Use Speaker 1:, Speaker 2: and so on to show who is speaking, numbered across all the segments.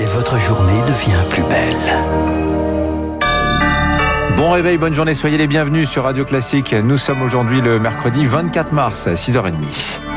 Speaker 1: et votre journée devient plus belle.
Speaker 2: Bon réveil, bonne journée, soyez les bienvenus sur Radio Classique. Nous sommes aujourd'hui le mercredi 24 mars à 6h30.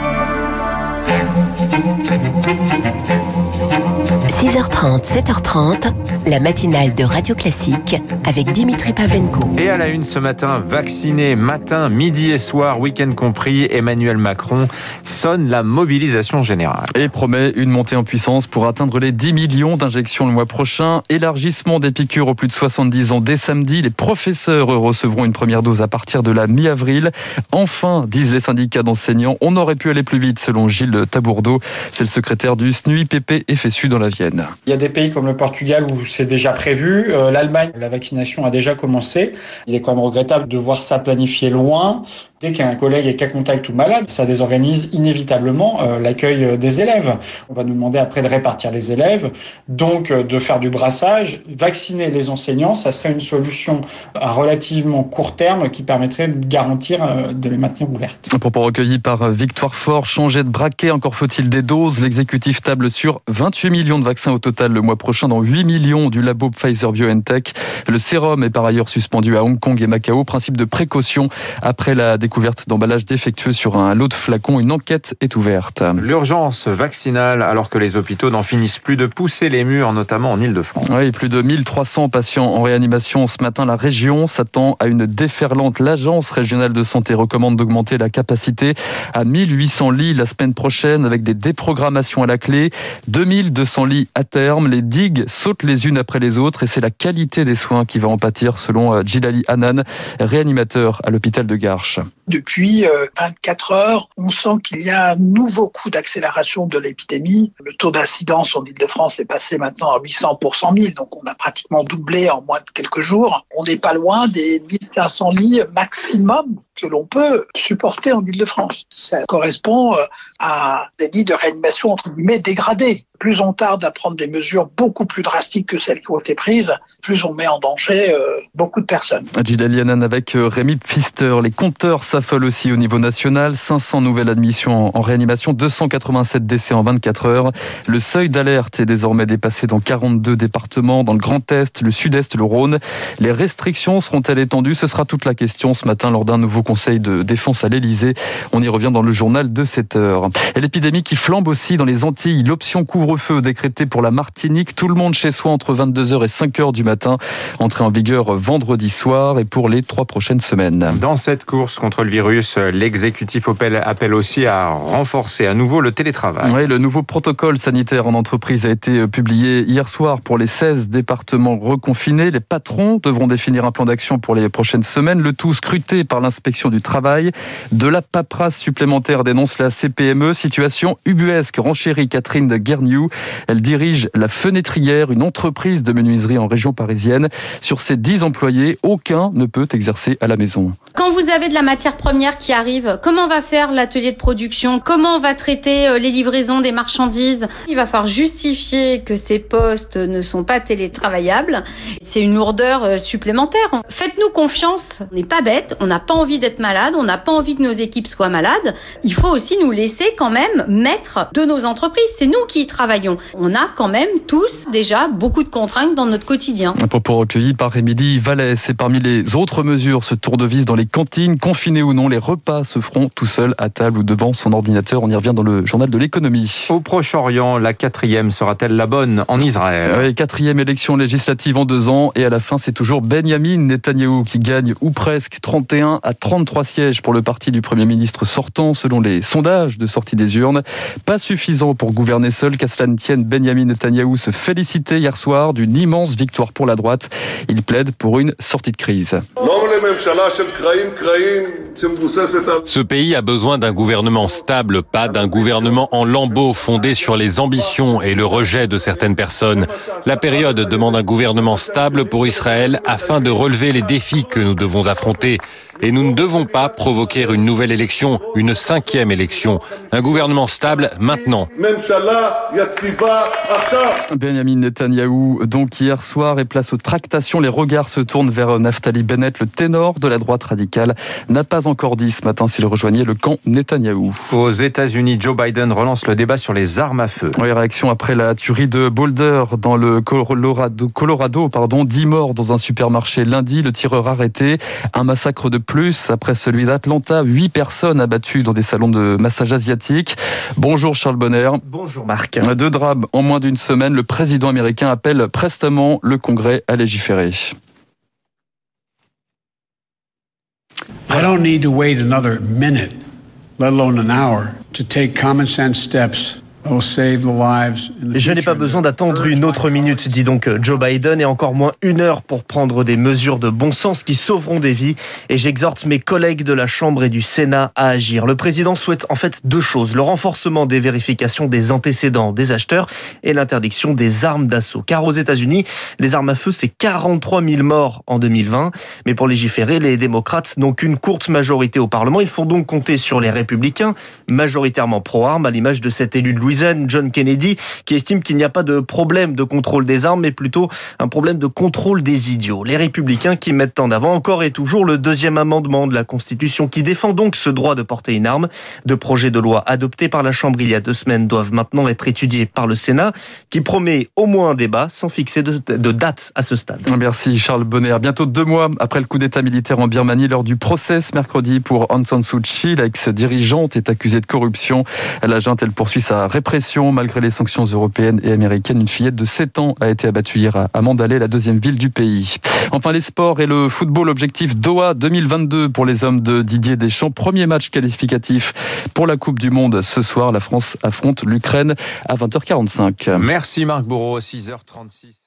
Speaker 3: 6h30, 7h30, la matinale de Radio Classique avec Dimitri Pavlenko.
Speaker 2: Et à la une ce matin, vacciné matin, midi et soir, week-end compris, Emmanuel Macron sonne la mobilisation générale.
Speaker 4: Et promet une montée en puissance pour atteindre les 10 millions d'injections le mois prochain. Élargissement des piqûres aux plus de 70 ans dès samedi. Les professeurs recevront une première dose à partir de la mi-avril. Enfin, disent les syndicats d'enseignants, on aurait pu aller plus vite selon Gilles Tabourdeau. C'est le secrétaire du SNUI PP FSU dans la Vienne.
Speaker 5: Il y a des pays comme le Portugal où c'est déjà prévu. Euh, L'Allemagne, la vaccination a déjà commencé. Il est quand même regrettable de voir ça planifié loin. Dès qu'un collègue est cas contact ou malade, ça désorganise inévitablement euh, l'accueil des élèves. On va nous demander après de répartir les élèves, donc euh, de faire du brassage. Vacciner les enseignants, ça serait une solution à relativement court terme qui permettrait de garantir de les maintenir ouvertes.
Speaker 4: Propos recueilli par Victoire Fort, changer de braquet, encore faut-il des doses. L'exécutif table sur 28 millions de vaccins au total le mois prochain dans 8 millions du labo Pfizer BioNTech. Le sérum est par ailleurs suspendu à Hong Kong et Macao. Principe de précaution après la découverte d'emballages défectueux sur un lot de flacons. Une enquête est ouverte.
Speaker 2: L'urgence vaccinale alors que les hôpitaux n'en finissent plus de pousser les murs, notamment en Ile-de-France.
Speaker 4: Oui, plus de 1300 patients en réanimation ce matin. La région s'attend à une déferlante. L'agence régionale de santé recommande d'augmenter la capacité à 1800 lits la semaine prochaine avec des déprogrammations à la clé. 2200 lits à terme. Les digues sautent les unes après les autres et c'est la qualité des soins qui va en pâtir selon euh, Djilali Hanan, réanimateur à l'hôpital de Garches.
Speaker 6: Depuis 24 euh, heures, on sent qu'il y a un nouveau coup d'accélération de l'épidémie. Le taux d'incidence en Ile-de-France est passé maintenant à 800 pour 100 000, donc on a pratiquement doublé en moins de quelques jours. On n'est pas loin des 1500 lits maximum que l'on peut supporter en Ile-de-France. Ça correspond euh, à des lits de réanimation entre guillemets dégradés. Plus on tarde à prendre des mesures beaucoup plus drastiques que celles qui ont été prises, plus on met en danger euh, beaucoup de personnes.
Speaker 4: Gilles avec Rémi Pfister. Les compteurs s'affole aussi au niveau national. 500 nouvelles admissions en réanimation, 287 décès en 24 heures. Le seuil d'alerte est désormais dépassé dans 42 départements, dans le Grand Est, le Sud-Est, le Rhône. Les restrictions seront-elles étendues? Ce sera toute la question ce matin lors d'un nouveau conseil de défense à l'Elysée. On y revient dans le journal de 7 heures. Et l'épidémie qui flambe aussi dans les Antilles. L'option couvre-feu décrétée pour la Martinique. Tout le monde chez soi entre 22h et 5h du matin. Entrée en vigueur vendredi soir et pour les trois prochaines semaines.
Speaker 2: Dans cette course contre le virus, l'exécutif appelle aussi à renforcer à nouveau le télétravail.
Speaker 4: Oui, le nouveau protocole sanitaire en entreprise a été publié hier soir pour les 16 départements reconfinés. Les patrons devront définir un plan d'action pour les prochaines semaines, le tout scruté par l'inspection du travail. De la paperasse supplémentaire dénonce la CPME, situation ubuesque, renchérit Catherine de Guerniou. Elle dirige la Fenêtrière, une entreprise de menuiserie en région parisienne. Sur ses 10 employés, aucun ne peut exercer à la maison.
Speaker 7: Quand vous avez de la matière première qui arrive, comment va faire l'atelier de production? Comment on va traiter euh, les livraisons des marchandises? Il va falloir justifier que ces postes ne sont pas télétravaillables. C'est une lourdeur euh, supplémentaire. Faites-nous confiance. On n'est pas bête. On n'a pas envie d'être malade. On n'a pas envie que nos équipes soient malades. Il faut aussi nous laisser quand même maître de nos entreprises. C'est nous qui y travaillons. On a quand même tous déjà beaucoup de contraintes dans notre quotidien.
Speaker 4: Un propos recueilli par Émilie Vallès. Et parmi les autres mesures, ce tour de vis dans les cantines, confinées ou non, les repas se feront tout seuls à table ou devant son ordinateur. On y revient dans le journal de l'économie.
Speaker 2: Au Proche-Orient, la quatrième sera-t-elle la bonne en Israël?
Speaker 4: Oui, Quatrième élection législative en deux ans et à la fin, c'est toujours Benjamin Netanyahou qui gagne ou presque 31 à 33 sièges pour le parti du Premier ministre sortant selon les sondages de sortie des urnes. Pas suffisant pour gouverner seul, qu'à cela ne tienne, Benjamin Netanyahou se félicitait hier soir d'une immense victoire pour la droite. Il plaide pour une sortie de crise.
Speaker 8: Ce pays a besoin d'un gouvernement stable, pas d'un gouvernement en lambeaux fondé sur les ambitions et le rejet de certaines personnes. La période demande un gouvernement stable pour Israël afin de relever les défis que nous devons affronter. Et nous ne devons pas provoquer une nouvelle élection, une cinquième élection. Un gouvernement stable maintenant.
Speaker 4: Benjamin Netanyahou, donc hier soir, et place aux tractations. Les regards se tournent vers Naftali Bennett, le ténor de la droite radicale, n'a pas pas encore dit ce matin s'il rejoignait le camp Netanyahou.
Speaker 2: Aux États-Unis, Joe Biden relance le débat sur les armes à feu.
Speaker 4: Oui, réaction après la tuerie de Boulder dans le Colorado, Colorado pardon, 10 morts dans un supermarché lundi, le tireur arrêté, un massacre de plus après celui d'Atlanta, 8 personnes abattues dans des salons de massage asiatique. Bonjour Charles Bonner.
Speaker 9: Bonjour Marc.
Speaker 4: Deux drames en moins d'une semaine, le président américain appelle prestement le Congrès à légiférer.
Speaker 10: I don't need to wait another minute, let alone an hour, to take common sense steps
Speaker 9: je n'ai pas besoin d'attendre une autre minute, dit donc Joe Biden, et encore moins une heure pour prendre des mesures de bon sens qui sauveront des vies. Et j'exhorte mes collègues de la Chambre et du Sénat à agir. Le président souhaite en fait deux choses. Le renforcement des vérifications des antécédents des acheteurs et l'interdiction des armes d'assaut. Car aux États-Unis, les armes à feu, c'est 43 000 morts en 2020. Mais pour légiférer, les démocrates n'ont qu'une courte majorité au Parlement. Ils font donc compter sur les républicains, majoritairement pro-armes, à l'image de cet élu de Louis John Kennedy, qui estime qu'il n'y a pas de problème de contrôle des armes, mais plutôt un problème de contrôle des idiots. Les républicains qui mettent en avant encore et toujours le deuxième amendement de la Constitution qui défend donc ce droit de porter une arme. Deux projets de loi adoptés par la Chambre il y a deux semaines doivent maintenant être étudiés par le Sénat, qui promet au moins un débat sans fixer de, date à ce stade.
Speaker 4: Merci Charles Bonner. Bientôt deux mois après le coup d'État militaire en Birmanie, lors du procès mercredi pour Aung San Suu Kyi, l'ex-dirigeante est accusée de corruption. La junte, elle poursuit sa répression Malgré les sanctions européennes et américaines, une fillette de 7 ans a été abattue hier à Mandalay, la deuxième ville du pays. Enfin, les sports et le football. Objectif Doha 2022 pour les hommes de Didier Deschamps. Premier match qualificatif pour la Coupe du Monde. Ce soir, la France affronte l'Ukraine à 20h45.
Speaker 2: Merci Marc Bourreau, 6h36.